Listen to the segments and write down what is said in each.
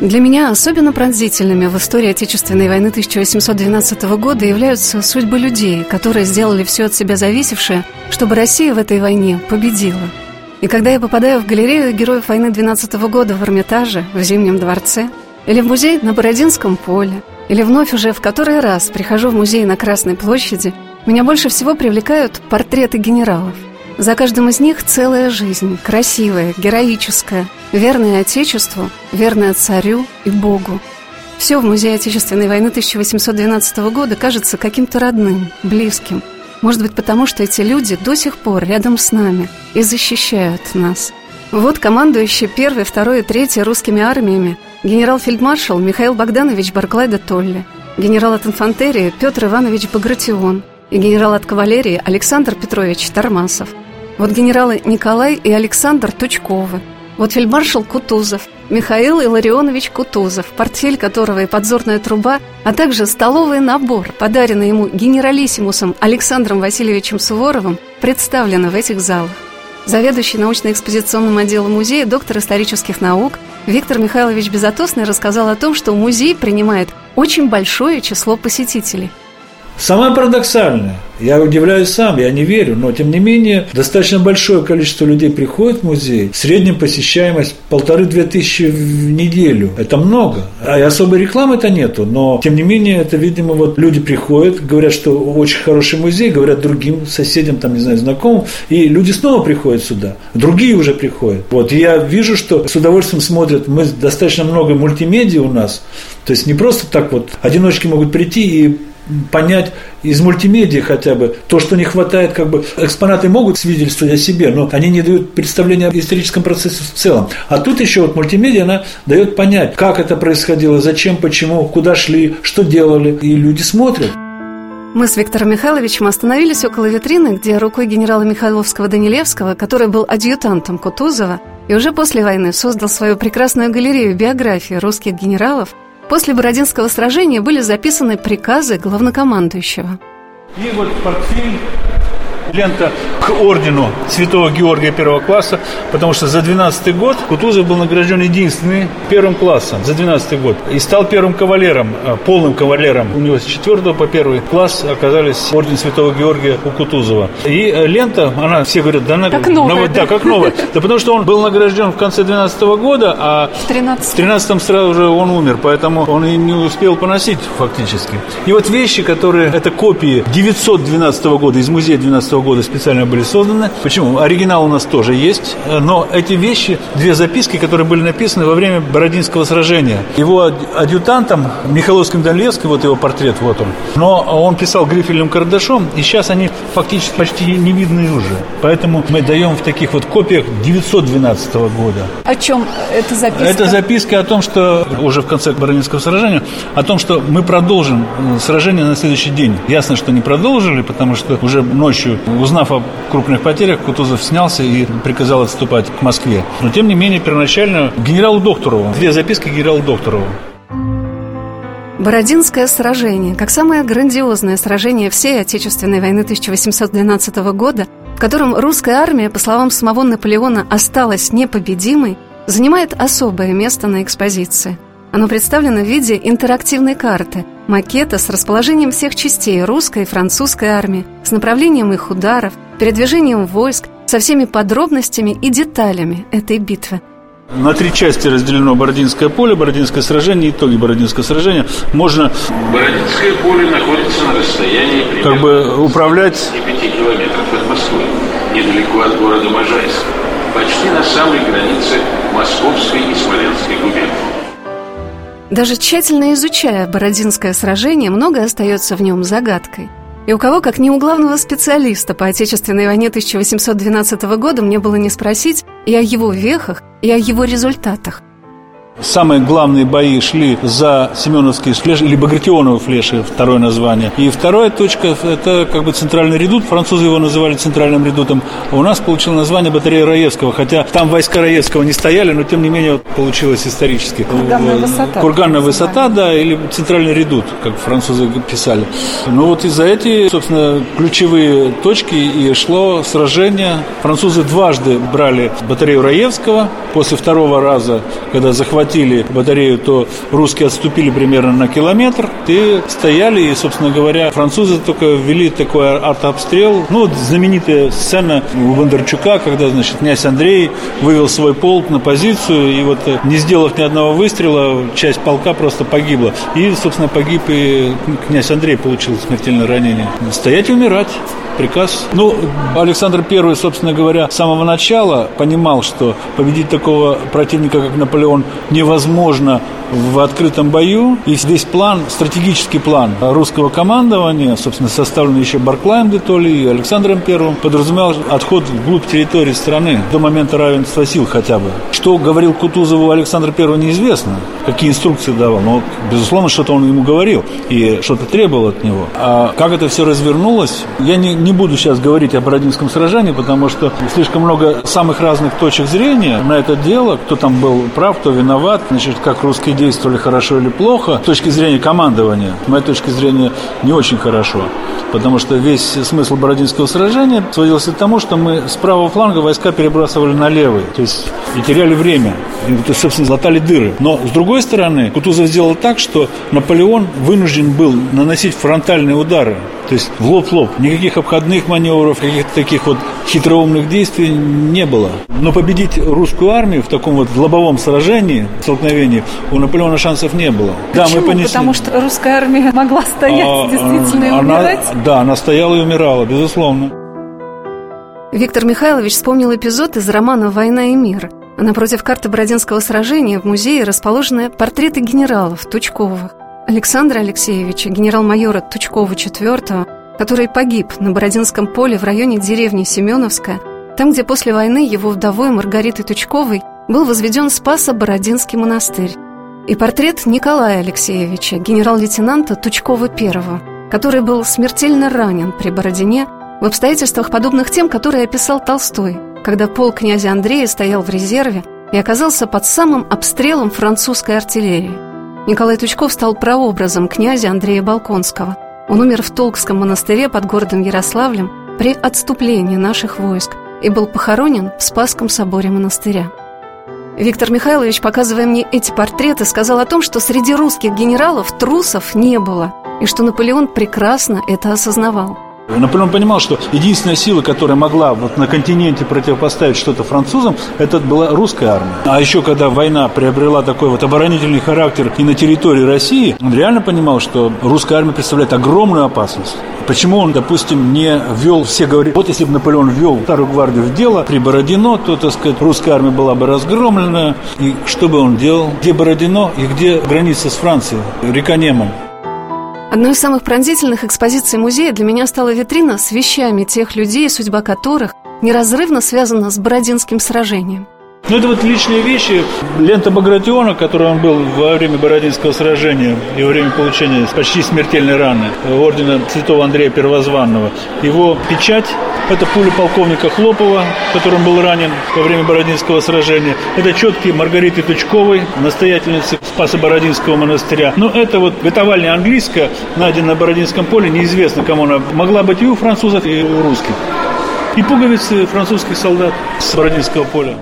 Для меня особенно пронзительными в истории Отечественной войны 1812 года являются судьбы людей, которые сделали все от себя зависевшее, чтобы Россия в этой войне победила. И когда я попадаю в галерею героев войны 12 года в Эрмитаже, в Зимнем дворце, или в музей на Бородинском поле, или вновь уже в который раз прихожу в музей на Красной площади, меня больше всего привлекают портреты генералов – за каждым из них целая жизнь, красивая, героическая, верная Отечеству, верная царю и Богу. Все в Музее Отечественной войны 1812 года кажется каким-то родным, близким. Может быть, потому что эти люди до сих пор рядом с нами и защищают нас. Вот командующий первой, второй и третьей русскими армиями генерал-фельдмаршал Михаил Богданович Барклай де Толли, генерал от инфантерии Петр Иванович Багратион и генерал от кавалерии Александр Петрович Тормасов – вот генералы Николай и Александр Тучковы. Вот фельдмаршал Кутузов, Михаил Илларионович Кутузов, портфель которого и подзорная труба, а также столовый набор, подаренный ему генералиссимусом Александром Васильевичем Суворовым, представлены в этих залах. Заведующий научно-экспозиционным отделом музея, доктор исторических наук Виктор Михайлович Безотосный рассказал о том, что музей принимает очень большое число посетителей – Самое парадоксальное, я удивляюсь сам, я не верю, но тем не менее достаточно большое количество людей приходит в музей, в среднем посещаемость полторы-две тысячи в неделю. Это много. А особой рекламы-то нету, но тем не менее это, видимо, вот люди приходят, говорят, что очень хороший музей, говорят другим соседям, там, не знаю, знакомым, и люди снова приходят сюда, другие уже приходят. Вот, и я вижу, что с удовольствием смотрят, мы достаточно много мультимедиа у нас, то есть не просто так вот одиночки могут прийти и понять из мультимедиа хотя бы то, что не хватает, как бы экспонаты могут свидетельствовать о себе, но они не дают представления об историческом процессе в целом. А тут еще вот мультимедиа, она дает понять, как это происходило, зачем, почему, куда шли, что делали, и люди смотрят. Мы с Виктором Михайловичем остановились около витрины, где рукой генерала Михайловского Данилевского, который был адъютантом Кутузова, и уже после войны создал свою прекрасную галерею биографии русских генералов, После Бородинского сражения были записаны приказы главнокомандующего. И вот портфель лента к ордену Святого Георгия первого класса, потому что за 12 год Кутузов был награжден единственный первым классом за 12 год и стал первым кавалером, э, полным кавалером. У него с 4 по первый класс оказались орден Святого Георгия у Кутузова. И э, лента, она, все говорят, да, она, как новая. новая да, как новая. Да потому что он был награжден в конце 12 года, а в 13 13 сразу же он умер, поэтому он и не успел поносить фактически. И вот вещи, которые, это копии 912 года из музея 12 года специально были созданы. Почему? Оригинал у нас тоже есть, но эти вещи, две записки, которые были написаны во время Бородинского сражения. Его адъютантом Михайловским Данилевским, вот его портрет, вот он. Но он писал грифельным карандашом, и сейчас они фактически почти не видны уже. Поэтому мы даем в таких вот копиях 912 года. О чем это записка? Это записка о том, что уже в конце Бородинского сражения, о том, что мы продолжим сражение на следующий день. Ясно, что не продолжили, потому что уже ночью Узнав о крупных потерях, Кутузов снялся и приказал отступать к Москве. Но, тем не менее, первоначально генералу Докторову, две записки генералу Докторову. Бородинское сражение, как самое грандиозное сражение всей Отечественной войны 1812 года, в котором русская армия, по словам самого Наполеона, осталась непобедимой, занимает особое место на экспозиции – оно представлено в виде интерактивной карты, макета с расположением всех частей русской и французской армии, с направлением их ударов, передвижением войск, со всеми подробностями и деталями этой битвы. На три части разделено Бородинское поле, Бородинское сражение, итоги Бородинского сражения. Можно... Бородинское поле находится на расстоянии как бы управлять... 5 километров от Москвы, недалеко от города Можайска, почти на самой границе Московской и Смоленской губернии. Даже тщательно изучая Бородинское сражение, многое остается в нем загадкой. И у кого, как не у главного специалиста по Отечественной войне 1812 года, мне было не спросить и о его вехах, и о его результатах. Самые главные бои шли за Семеновские флеши, или Багратионовые флеши, второе название. И вторая точка – это как бы центральный редут, французы его называли центральным редутом, а у нас получил название батарея Раевского, хотя там войска Раевского не стояли, но тем не менее получилось исторически. Курганная высота. Курганная высота, да, или центральный редут, как французы писали. Ну вот из-за эти, собственно, ключевые точки и шло сражение. Французы дважды брали батарею Раевского. После второго раза, когда захватили батарею, то русские отступили примерно на километр и стояли, и, собственно говоря, французы только ввели такой артобстрел. Ну, вот знаменитая сцена у Бондарчука, когда, значит, князь Андрей вывел свой полк на позицию, и вот не сделав ни одного выстрела, часть полка просто погибла. И, собственно, погиб и князь Андрей получил смертельное ранение. Стоять и умирать приказ. Ну, Александр I, собственно говоря, с самого начала понимал, что победить такого противника, как Наполеон, невозможно в открытом бою. И весь план, стратегический план русского командования, собственно, составленный еще Барклаем де Толли и Александром I, подразумевал отход вглубь территории страны до момента равенства сил хотя бы. Что говорил Кутузову Александр I, неизвестно. Какие инструкции давал. Но, безусловно, что-то он ему говорил и что-то требовал от него. А как это все развернулось, я не, не буду сейчас говорить о Бородинском сражении, потому что слишком много самых разных точек зрения на это дело. Кто там был прав, кто виноват, значит, как русские действовали хорошо или плохо. С точки зрения командования, с моей точки зрения, не очень хорошо. Потому что весь смысл Бородинского сражения сводился к тому, что мы с правого фланга войска перебрасывали на левый. То есть и теряли время. И, собственно, златали дыры. Но, с другой стороны, Кутузов сделал так, что Наполеон вынужден был наносить фронтальные удары. То есть в лоб-лоб. Никаких обходных маневров, каких-то таких вот хитроумных действий не было. Но победить русскую армию в таком вот лобовом сражении, столкновении, у Наполеона шансов не было. Почему? Да, мы понесли... Потому что русская армия могла стоять а, действительно и она, умирать? Да, она стояла и умирала, безусловно. Виктор Михайлович вспомнил эпизод из романа «Война и мир». Напротив карты Бородинского сражения в музее расположены портреты генералов Тучковых. Александра Алексеевича, генерал-майора Тучкова IV, который погиб на Бородинском поле в районе деревни Семеновская, там, где после войны его вдовой Маргаритой Тучковой был возведен Спасо-Бородинский монастырь. И портрет Николая Алексеевича, генерал-лейтенанта Тучкова I, который был смертельно ранен при Бородине в обстоятельствах, подобных тем, которые описал Толстой, когда полк князя Андрея стоял в резерве и оказался под самым обстрелом французской артиллерии. Николай Тучков стал прообразом князя Андрея Балконского. Он умер в Толкском монастыре под городом Ярославлем при отступлении наших войск и был похоронен в Спасском соборе монастыря. Виктор Михайлович, показывая мне эти портреты, сказал о том, что среди русских генералов трусов не было, и что Наполеон прекрасно это осознавал. Наполеон понимал, что единственная сила, которая могла вот на континенте противопоставить что-то французам, это была русская армия. А еще, когда война приобрела такой вот оборонительный характер и на территории России, он реально понимал, что русская армия представляет огромную опасность. Почему он, допустим, не ввел, все говорят, вот если бы Наполеон ввел Старую гвардию в дело при Бородино, то, так сказать, русская армия была бы разгромлена. И что бы он делал? Где Бородино и где граница с Францией? Река Неман. Одной из самых пронзительных экспозиций музея для меня стала витрина с вещами тех людей, судьба которых неразрывно связана с Бородинским сражением. Ну, это вот личные вещи. Лента Багратиона, которой он был во время Бородинского сражения и во время получения почти смертельной раны ордена Святого Андрея Первозванного. Его печать – это пуля полковника Хлопова, которым был ранен во время Бородинского сражения. Это четки Маргариты Тучковой, настоятельницы Спаса Бородинского монастыря. Но это вот готовальня английская, найденная на Бородинском поле, неизвестно, кому она могла быть и у французов, и у русских. И пуговицы французских солдат с Бородинского поля.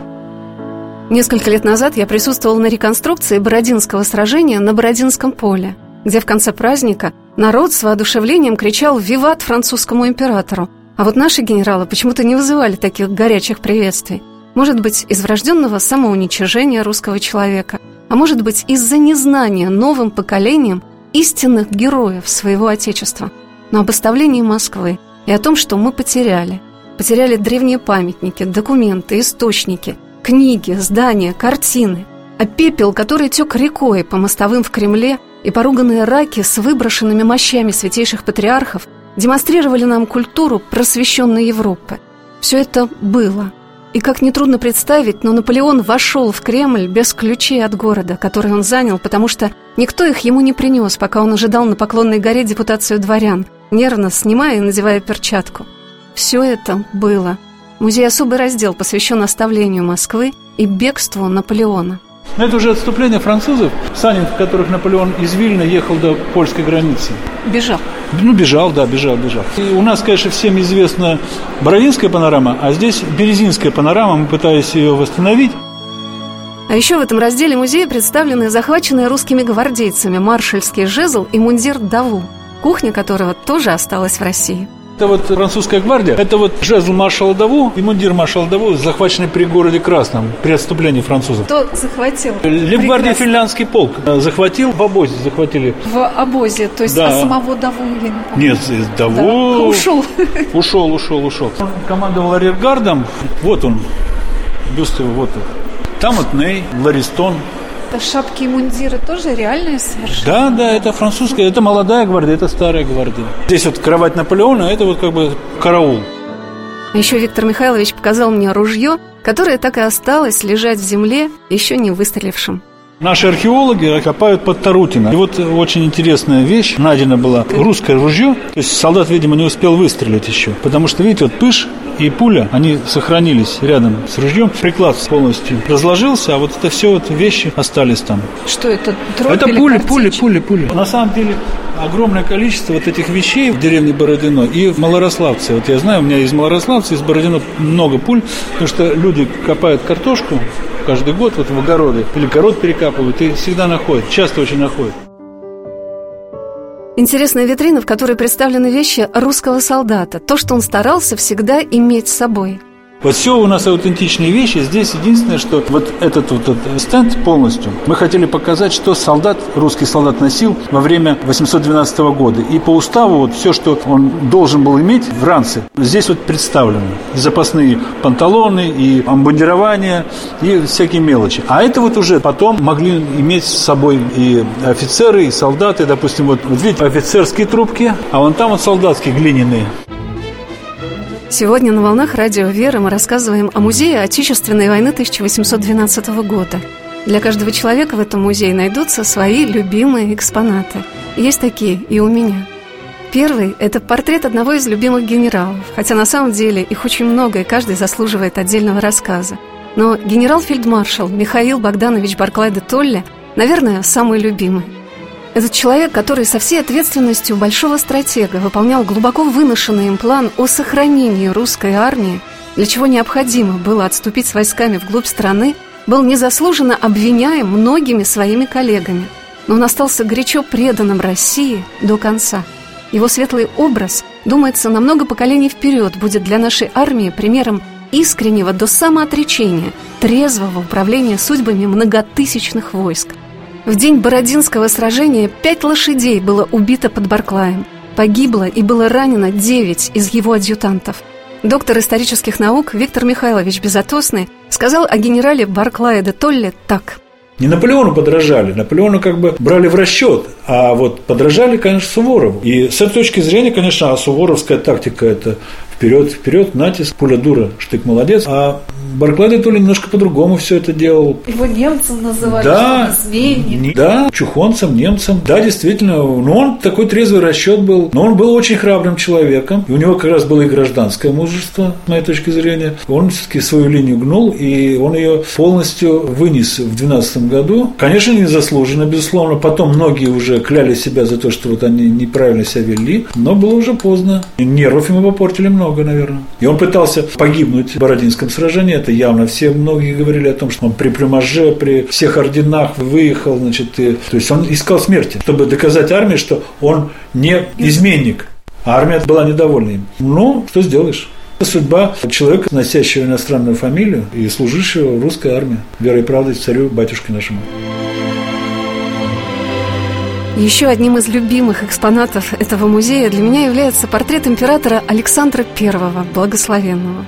Несколько лет назад я присутствовала на реконструкции Бородинского сражения на Бородинском поле, где в конце праздника народ с воодушевлением кричал «Виват французскому императору!», а вот наши генералы почему-то не вызывали таких горячих приветствий. Может быть, из врожденного самоуничижения русского человека, а может быть, из-за незнания новым поколением истинных героев своего Отечества, но об оставлении Москвы и о том, что мы потеряли. Потеряли древние памятники, документы, источники – книги, здания, картины, а пепел, который тек рекой по мостовым в Кремле, и поруганные раки с выброшенными мощами святейших патриархов демонстрировали нам культуру просвещенной Европы. Все это было. И как нетрудно представить, но Наполеон вошел в Кремль без ключей от города, который он занял, потому что никто их ему не принес, пока он ожидал на Поклонной горе депутацию дворян, нервно снимая и надевая перчатку. Все это было. Музей особый раздел посвящен оставлению Москвы и бегству Наполеона. Но это уже отступление французов, сани в которых Наполеон из Вильна ехал до польской границы. Бежал. Ну, бежал, да, бежал, бежал. И у нас, конечно, всем известна Боровинская панорама, а здесь Березинская панорама, мы пытались ее восстановить. А еще в этом разделе музея представлены захваченные русскими гвардейцами маршальский жезл и мундир Даву, кухня которого тоже осталась в России. Это вот французская гвардия, это вот жезл маршала Даву и мундир маршала Даву, захваченный при городе Красном при отступлении французов. Кто захватил? Лейбгвардия финляндский полк захватил, в обозе захватили. В обозе, то есть Да. а самого Даву я не помню. Нет, Даву... Да, ушел. Ушел, ушел, ушел. Он командовал арьергардом, вот он, бюст его, вот он. Там вот Ней, Ларистон. Это шапки и мундиры тоже реальные совершенно? Да, да, это французская, это молодая гвардия, это старая гвардия. Здесь вот кровать Наполеона, это вот как бы караул. Еще Виктор Михайлович показал мне ружье, которое так и осталось лежать в земле, еще не выстрелившим. Наши археологи копают под Тарутино. И вот очень интересная вещь. Найдена была русское ружье. То есть солдат, видимо, не успел выстрелить еще. Потому что, видите, вот пыш и пуля, они сохранились рядом с ружьем. Приклад полностью разложился, а вот это все вот вещи остались там. Что это? Дробь это пули, пули, пули, пули. На самом деле огромное количество вот этих вещей в деревне Бородино и в Малорославце. Вот я знаю, у меня из Малорославца, из Бородино много пуль, потому что люди копают картошку каждый год вот в огороды, или город перекапывают, и всегда находят, часто очень находят. Интересная витрина, в которой представлены вещи русского солдата. То, что он старался всегда иметь с собой. Вот все у нас аутентичные вещи. Здесь единственное, что вот этот вот этот стенд полностью мы хотели показать, что солдат, русский солдат носил во время 812 года. И по уставу вот все, что он должен был иметь в ранце, здесь вот представлено. И запасные панталоны, и обмундирование, и всякие мелочи. А это вот уже потом могли иметь с собой и офицеры, и солдаты. Допустим, вот, вот видите, офицерские трубки, а вон там вот солдатские глиняные. Сегодня на «Волнах Радио Веры» мы рассказываем о музее Отечественной войны 1812 года. Для каждого человека в этом музее найдутся свои любимые экспонаты. Есть такие и у меня. Первый – это портрет одного из любимых генералов, хотя на самом деле их очень много, и каждый заслуживает отдельного рассказа. Но генерал-фельдмаршал Михаил Богданович Барклай де Толле, наверное, самый любимый. Этот человек, который со всей ответственностью большого стратега выполнял глубоко выношенный им план о сохранении русской армии, для чего необходимо было отступить с войсками вглубь страны, был незаслуженно обвиняем многими своими коллегами, но он остался горячо преданным России до конца. Его светлый образ, думается, на много поколений вперед будет для нашей армии примером искреннего до самоотречения, трезвого управления судьбами многотысячных войск. В день Бородинского сражения пять лошадей было убито под Барклаем. Погибло и было ранено девять из его адъютантов. Доктор исторических наук Виктор Михайлович Безотосный сказал о генерале Барклае де Толле так – Не Наполеону подражали, Наполеону как бы брали в расчет, а вот подражали, конечно, Суворову. И с этой точки зрения, конечно, а суворовская тактика – это вперед, вперед, натиск, пуля дура, штык молодец. А Барклай де Толли немножко по-другому все это делал. Его немцем называли, Да, не- да, чухонцем, немцем. Да, действительно, но он такой трезвый расчет был. Но он был очень храбрым человеком. И у него как раз было и гражданское мужество, с моей точки зрения. Он все-таки свою линию гнул, и он ее полностью вынес в 12 году. Конечно, незаслуженно, безусловно. Потом многие уже кляли себя за то, что вот они неправильно себя вели. Но было уже поздно. И нервов ему попортили много, наверное. И он пытался погибнуть в Бородинском сражении. Это явно все многие говорили о том, что он при плюмаже, при всех орденах выехал, значит, и, то есть он искал смерти, чтобы доказать армии, что он не изменник. А армия была недовольна им. Ну, что сделаешь? Судьба человека, носящего иностранную фамилию и служившего в русской армии. Верой и правдой царю, батюшке нашему. Еще одним из любимых экспонатов этого музея для меня является портрет императора Александра I, благословенного.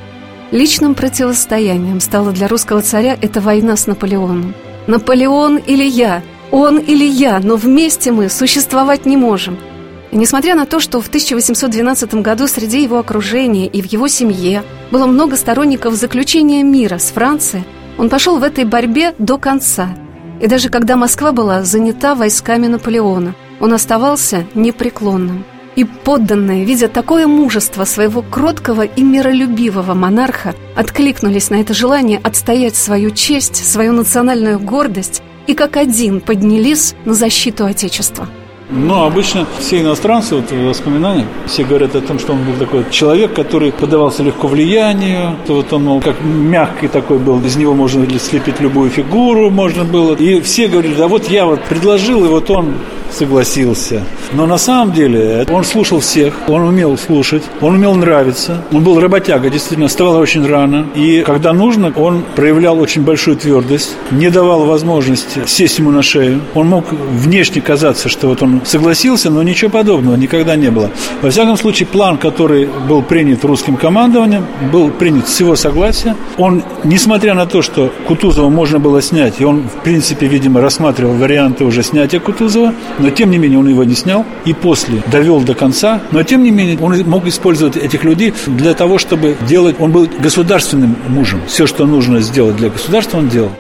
Личным противостоянием стала для русского царя эта война с Наполеоном. Наполеон или я, он или я, но вместе мы существовать не можем. И несмотря на то, что в 1812 году среди его окружения и в его семье было много сторонников заключения мира с Францией, он пошел в этой борьбе до конца. И даже когда Москва была занята войсками Наполеона, он оставался непреклонным. И подданные, видя такое мужество своего кроткого и миролюбивого монарха, откликнулись на это желание отстоять свою честь, свою национальную гордость и как один поднялись на защиту Отечества. Но обычно все иностранцы, вот в воспоминаниях, все говорят о том, что он был такой человек, который поддавался легко влиянию, то вот он, мол, как мягкий такой был, из него можно слепить любую фигуру, можно было. И все говорили, да вот я вот предложил, и вот он согласился. Но на самом деле он слушал всех, он умел слушать, он умел нравиться. Он был работяга, действительно, вставал очень рано. И когда нужно, он проявлял очень большую твердость, не давал возможности сесть ему на шею. Он мог внешне казаться, что вот он согласился, но ничего подобного никогда не было. Во всяком случае, план, который был принят русским командованием, был принят с его согласия. Он, несмотря на то, что Кутузова можно было снять, и он, в принципе, видимо, рассматривал варианты уже снятия Кутузова, но тем не менее он его не снял и после довел до конца, но тем не менее он мог использовать этих людей для того, чтобы делать, он был государственным мужем, все, что нужно сделать для государства, он делал.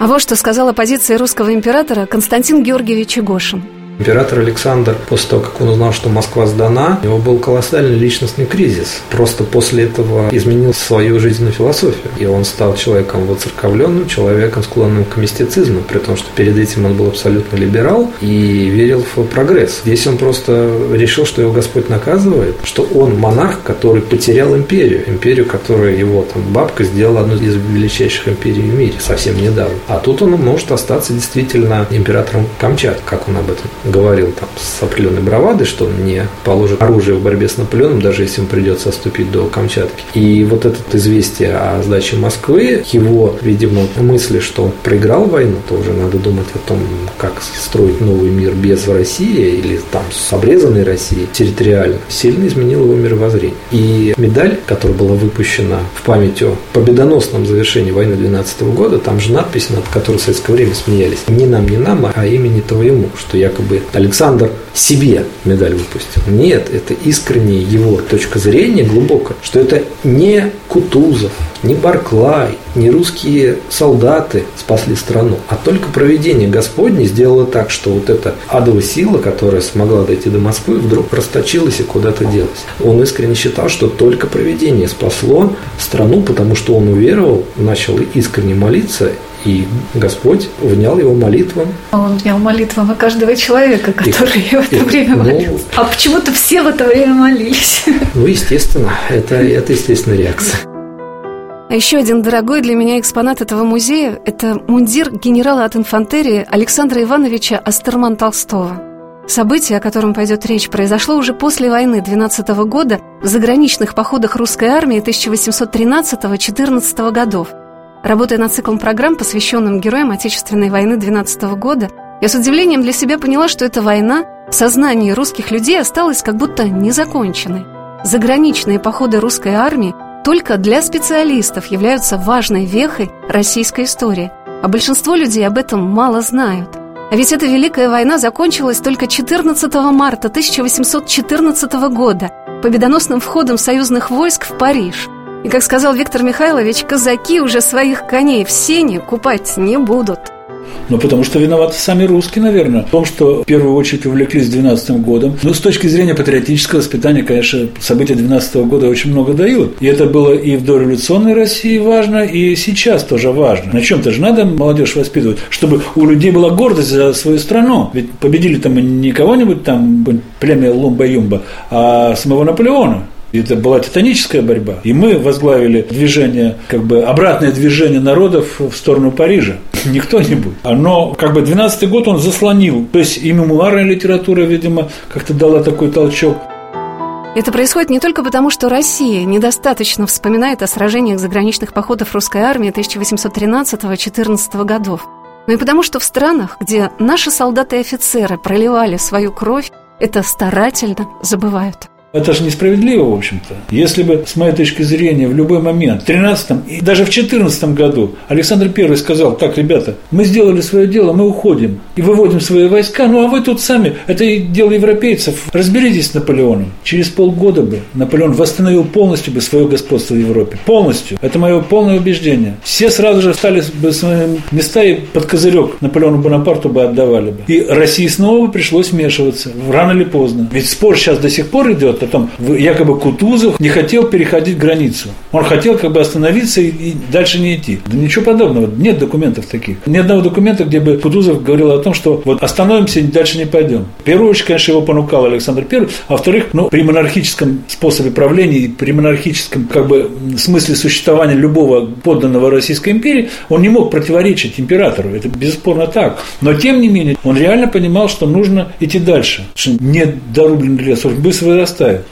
А вот что сказал о позиции русского императора Константин Георгиевич Игошин – Император Александр, после того, как он узнал, что Москва сдана, у него был колоссальный личностный кризис. Просто после этого изменил свою жизненную философию. И он стал человеком воцерковленным, человеком, склонным к мистицизму, при том, что перед этим он был абсолютно либерал и верил в прогресс. Здесь он просто решил, что его Господь наказывает, что он монарх, который потерял империю. Империю, которую его там, бабка сделала одну из величайших империй в мире совсем недавно. А тут он может остаться действительно императором Камчат, как он об этом говорил там с определенной бравадой, что он не положит оружие в борьбе с Наполеоном, даже если ему придется отступить до Камчатки. И вот это известие о сдаче Москвы, его, видимо, мысли, что он проиграл войну, то уже надо думать о том, как строить новый мир без России или там с обрезанной Россией территориально, сильно изменил его мировоззрение. И медаль, которая была выпущена в память о победоносном завершении войны 12 года, там же надпись, над которой в советское время смеялись. Не нам, не нам, а имени твоему, что якобы Александр себе медаль выпустил. Нет, это искренняя его точка зрения глубокая, что это не Кутузов, не Барклай, не русские солдаты спасли страну, а только проведение Господне сделало так, что вот эта адовая сила, которая смогла дойти до Москвы, вдруг расточилась и куда-то делась. Он искренне считал, что только проведение спасло страну, потому что он уверовал, начал искренне молиться и Господь внял его молитвам. Он внял молитвам и каждого человека, который и, в это и, время ну, молился. А почему-то все в это время молились. Ну, естественно, это, это естественная реакция. А еще один дорогой для меня экспонат этого музея – это мундир генерала от инфантерии Александра Ивановича Астерман Толстого. Событие, о котором пойдет речь, произошло уже после войны 12 года в заграничных походах русской армии 1813-14 годов – Работая над циклом программ, посвященным героям Отечественной войны 12 года, я с удивлением для себя поняла, что эта война в сознании русских людей осталась как будто незаконченной. Заграничные походы русской армии только для специалистов являются важной вехой российской истории, а большинство людей об этом мало знают. А ведь эта Великая война закончилась только 14 марта 1814 года победоносным входом союзных войск в Париж – и, как сказал Виктор Михайлович, казаки уже своих коней в сене купать не будут. Ну, потому что виноваты сами русские, наверное, в том, что в первую очередь увлеклись 12 годом. Но с точки зрения патриотического воспитания, конечно, события 12 года очень много дают. И это было и в дореволюционной России важно, и сейчас тоже важно. На чем-то же надо молодежь воспитывать, чтобы у людей была гордость за свою страну. Ведь победили там не кого-нибудь там, племя Лумба-Юмба, а самого Наполеона. Это была титаническая борьба. И мы возглавили движение, как бы обратное движение народов в сторону Парижа. Не кто-нибудь. Но как бы 12-й год он заслонил. То есть и мемуарная литература, видимо, как-то дала такой толчок. Это происходит не только потому, что Россия недостаточно вспоминает о сражениях заграничных походов русской армии 1813-14 годов, но и потому, что в странах, где наши солдаты и офицеры проливали свою кровь, это старательно забывают. Это же несправедливо, в общем-то. Если бы, с моей точки зрения, в любой момент, в 13 и даже в 14 году Александр I сказал, так, ребята, мы сделали свое дело, мы уходим и выводим свои войска, ну а вы тут сами, это дело европейцев, разберитесь с Наполеоном. Через полгода бы Наполеон восстановил полностью бы свое господство в Европе. Полностью. Это мое полное убеждение. Все сразу же стали бы свои места и под козырек Наполеону Бонапарту бы отдавали бы. И России снова пришлось вмешиваться, рано или поздно. Ведь спор сейчас до сих пор идет потом якобы Кутузов не хотел переходить границу. Он хотел как бы остановиться и, и дальше не идти. Да ничего подобного. Нет документов таких. Ни одного документа, где бы Кутузов говорил о том, что вот остановимся и дальше не пойдем. В первую очередь, конечно, его понукал Александр I, а во-вторых, ну, при монархическом способе правления и при монархическом как бы смысле существования любого подданного Российской империи, он не мог противоречить императору. Это бесспорно так. Но тем не менее, он реально понимал, что нужно идти дальше. Что недорубленный лес быстро вырастает помогают.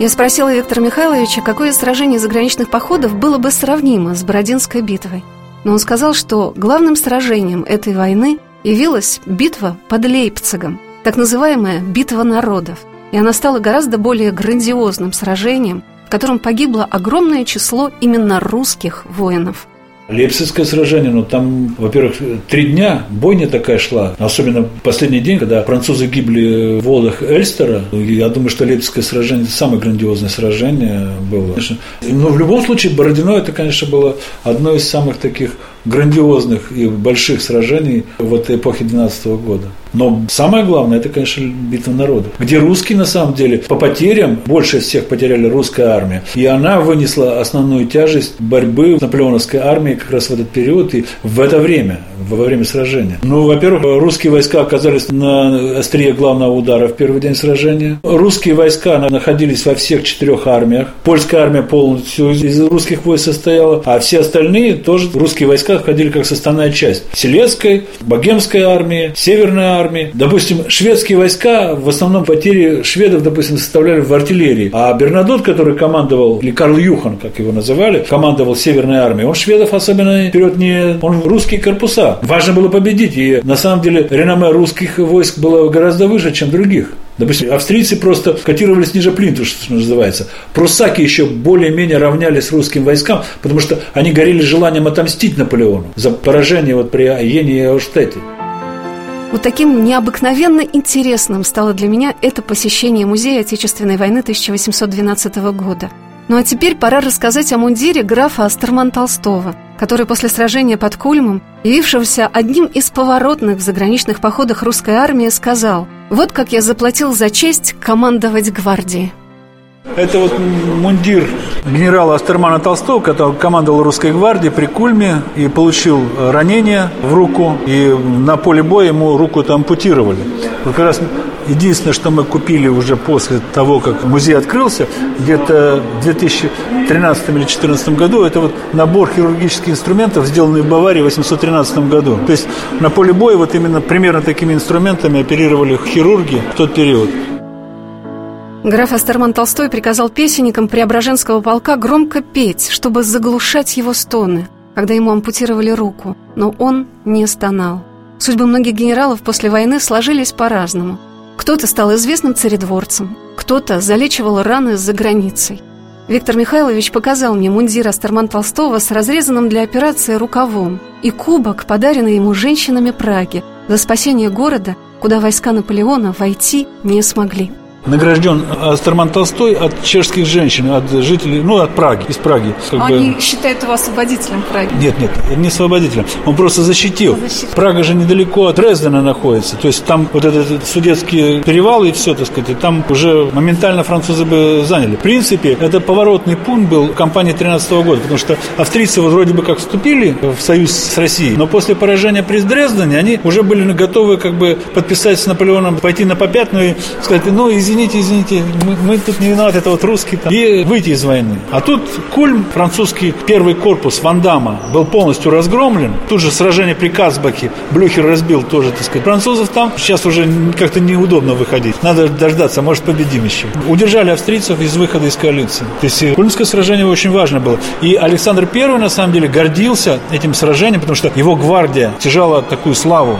Я спросила Виктора Михайловича, какое сражение заграничных походов было бы сравнимо с Бородинской битвой. Но он сказал, что главным сражением этой войны явилась битва под Лейпцигом, так называемая «битва народов». И она стала гораздо более грандиозным сражением, в котором погибло огромное число именно русских воинов – Лейпцигское сражение, ну там, во-первых, три дня бойня такая шла, особенно последний день, когда французы гибли в водах Эльстера. Я думаю, что Лейпцигское сражение самое грандиозное сражение было. Но в любом случае Бородино это, конечно, было одно из самых таких грандиозных и больших сражений в этой эпохе 12 года. Но самое главное, это, конечно, битва народов, где русские, на самом деле, по потерям, больше всех потеряли русская армия. И она вынесла основную тяжесть борьбы наполеоновской армией как раз в этот период и в это время, во время сражения. Ну, во-первых, русские войска оказались на острие главного удара в первый день сражения. Русские войска находились во всех четырех армиях. Польская армия полностью из русских войск состояла, а все остальные тоже русские войска входили как составная часть. Селецкой, Богемской армии, Северной армии. Допустим, шведские войска, в основном потери шведов, допустим, составляли в артиллерии. А Бернадот, который командовал, или Карл Юхан, как его называли, командовал Северной армией, он шведов особенно вперед не... Он русские корпуса. Важно было победить. И на самом деле реноме русских войск было гораздо выше, чем других. Допустим, австрийцы просто котировались ниже плинтуса, что называется. Пруссаки еще более-менее равнялись русским войскам, потому что они горели желанием отомстить Наполеону за поражение вот при Айене и Ауштете. Вот таким необыкновенно интересным стало для меня это посещение Музея Отечественной войны 1812 года. Ну а теперь пора рассказать о мундире графа Астерман Толстого, который после сражения под Кульмом, явившегося одним из поворотных в заграничных походах русской армии, сказал «Вот как я заплатил за честь командовать гвардией». Это вот мундир генерала Астермана Толстого, который командовал русской гвардией при Кульме и получил ранение в руку, и на поле боя ему руку это ампутировали. Вот как раз единственное, что мы купили уже после того, как музей открылся, где-то в 2013 или 2014 году, это вот набор хирургических инструментов, сделанный в Баварии в 813 году. То есть на поле боя вот именно примерно такими инструментами оперировали хирурги в тот период. Граф Астерман Толстой приказал песенникам Преображенского полка громко петь, чтобы заглушать его стоны, когда ему ампутировали руку, но он не стонал. Судьбы многих генералов после войны сложились по-разному. Кто-то стал известным царедворцем, кто-то залечивал раны за границей. Виктор Михайлович показал мне мундир Астерман Толстого с разрезанным для операции рукавом и кубок, подаренный ему женщинами Праги за спасение города, куда войска Наполеона войти не смогли награжден Астерман Толстой от чешских женщин, от жителей, ну, от Праги, из Праги. Они бы... считают его освободителем Праги? Нет, нет, не освободителем. Он просто защитил. защитил. Прага же недалеко от Дрездена находится. То есть там вот этот судетский перевал и все, так сказать, и там уже моментально французы бы заняли. В принципе, это поворотный пункт был кампании 13 года, потому что австрийцы вот вроде бы как вступили в союз с Россией, но после поражения при Дрездене они уже были готовы как бы подписать с Наполеоном, пойти на попятную и сказать, ну, извините, извините, извините, мы, мы тут не виноваты, это вот русские, там, и выйти из войны. А тут Кульм, французский первый корпус Вандама, был полностью разгромлен. Тут же сражение при Казбаке, Блюхер разбил тоже, так сказать. Французов там сейчас уже как-то неудобно выходить. Надо дождаться, может победим еще. Удержали австрийцев из выхода из коалиции. То есть Кульмское сражение очень важно было. И Александр I, на самом деле, гордился этим сражением, потому что его гвардия тяжала такую славу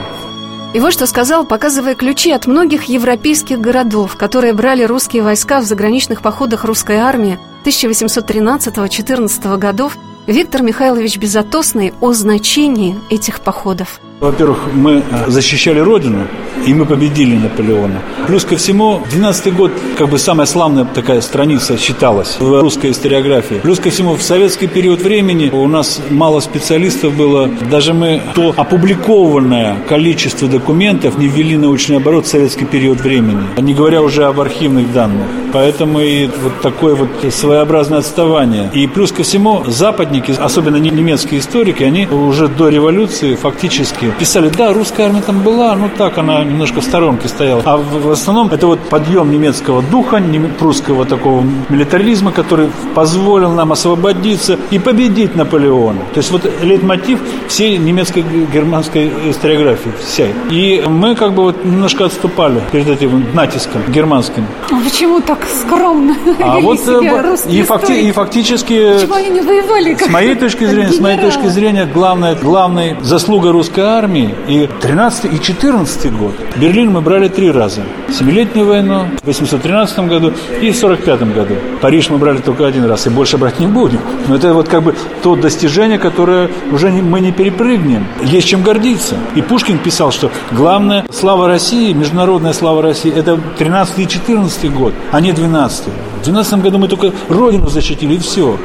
И вот что сказал, показывая ключи от многих европейских городов, которые брали русские войска в заграничных походах русской армии 1813-14 годов, Виктор Михайлович Безотосный о значении этих походов. Во-первых, мы э, защищали Родину, и мы победили Наполеона. Плюс ко всему, 12 год, как бы самая славная такая страница считалась в русской историографии. Плюс ко всему, в советский период времени у нас мало специалистов было. Даже мы то опубликованное количество документов не ввели научный оборот в советский период времени, не говоря уже об архивных данных. Поэтому и вот такое вот своеобразное отставание. И плюс ко всему, западники, особенно немецкие историки, они уже до революции фактически писали, да, русская армия там была, но так она немножко в сторонке стояла. А в, основном это вот подъем немецкого духа, прусского такого милитаризма, который позволил нам освободиться и победить Наполеона. То есть вот лейтмотив всей немецкой германской историографии, вся. И мы как бы вот немножко отступали перед этим натиском германским. А почему так скромно а вот, э, себя и, факти, и фактически... Почему они не воевали? С моей точки зрения, с моей точки зрения, главная, главная заслуга русской армии и 13 и 14 год. Берлин мы брали три раза. Семилетнюю войну в 813 году и в 45 году. Париж мы брали только один раз и больше брать не будем. Но это вот как бы то достижение, которое уже не, мы не перепрыгнем. Есть чем гордиться. И Пушкин писал, что главное слава России, международная слава России, это 13 и 14 год, а не 12. В 12 году мы только Родину защитили и все.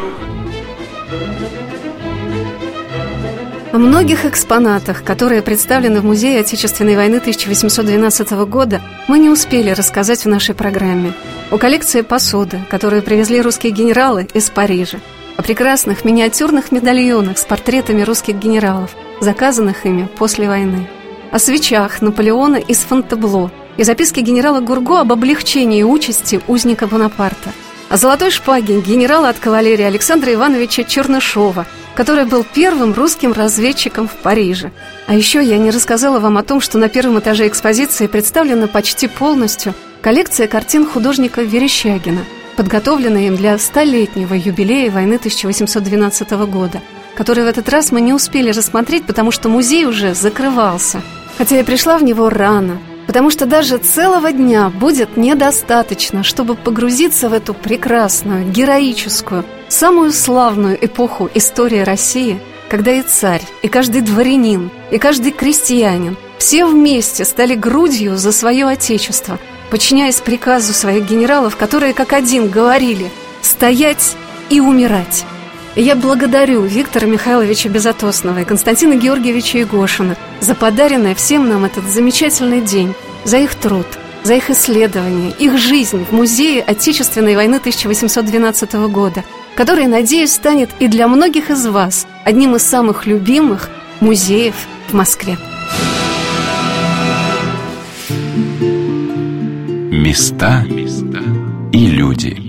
О многих экспонатах, которые представлены в Музее Отечественной войны 1812 года, мы не успели рассказать в нашей программе. О коллекции посуды, которую привезли русские генералы из Парижа. О прекрасных миниатюрных медальонах с портретами русских генералов, заказанных ими после войны. О свечах Наполеона из Фонтебло и записке генерала Гурго об облегчении участи узника Бонапарта. О золотой шпаге генерала от кавалерии Александра Ивановича Чернышова – который был первым русским разведчиком в Париже. А еще я не рассказала вам о том, что на первом этаже экспозиции представлена почти полностью коллекция картин художника Верещагина, подготовленная им для столетнего юбилея войны 1812 года, который в этот раз мы не успели рассмотреть, потому что музей уже закрывался. Хотя я пришла в него рано, потому что даже целого дня будет недостаточно, чтобы погрузиться в эту прекрасную, героическую, самую славную эпоху истории России, когда и царь, и каждый дворянин, и каждый крестьянин все вместе стали грудью за свое отечество, подчиняясь приказу своих генералов, которые как один говорили «стоять и умирать». Я благодарю Виктора Михайловича Безотосного и Константина Георгиевича Егошина за подаренный всем нам этот замечательный день, за их труд, за их исследования, их жизнь в Музее Отечественной войны 1812 года, который, надеюсь, станет и для многих из вас одним из самых любимых музеев в Москве. Места и люди –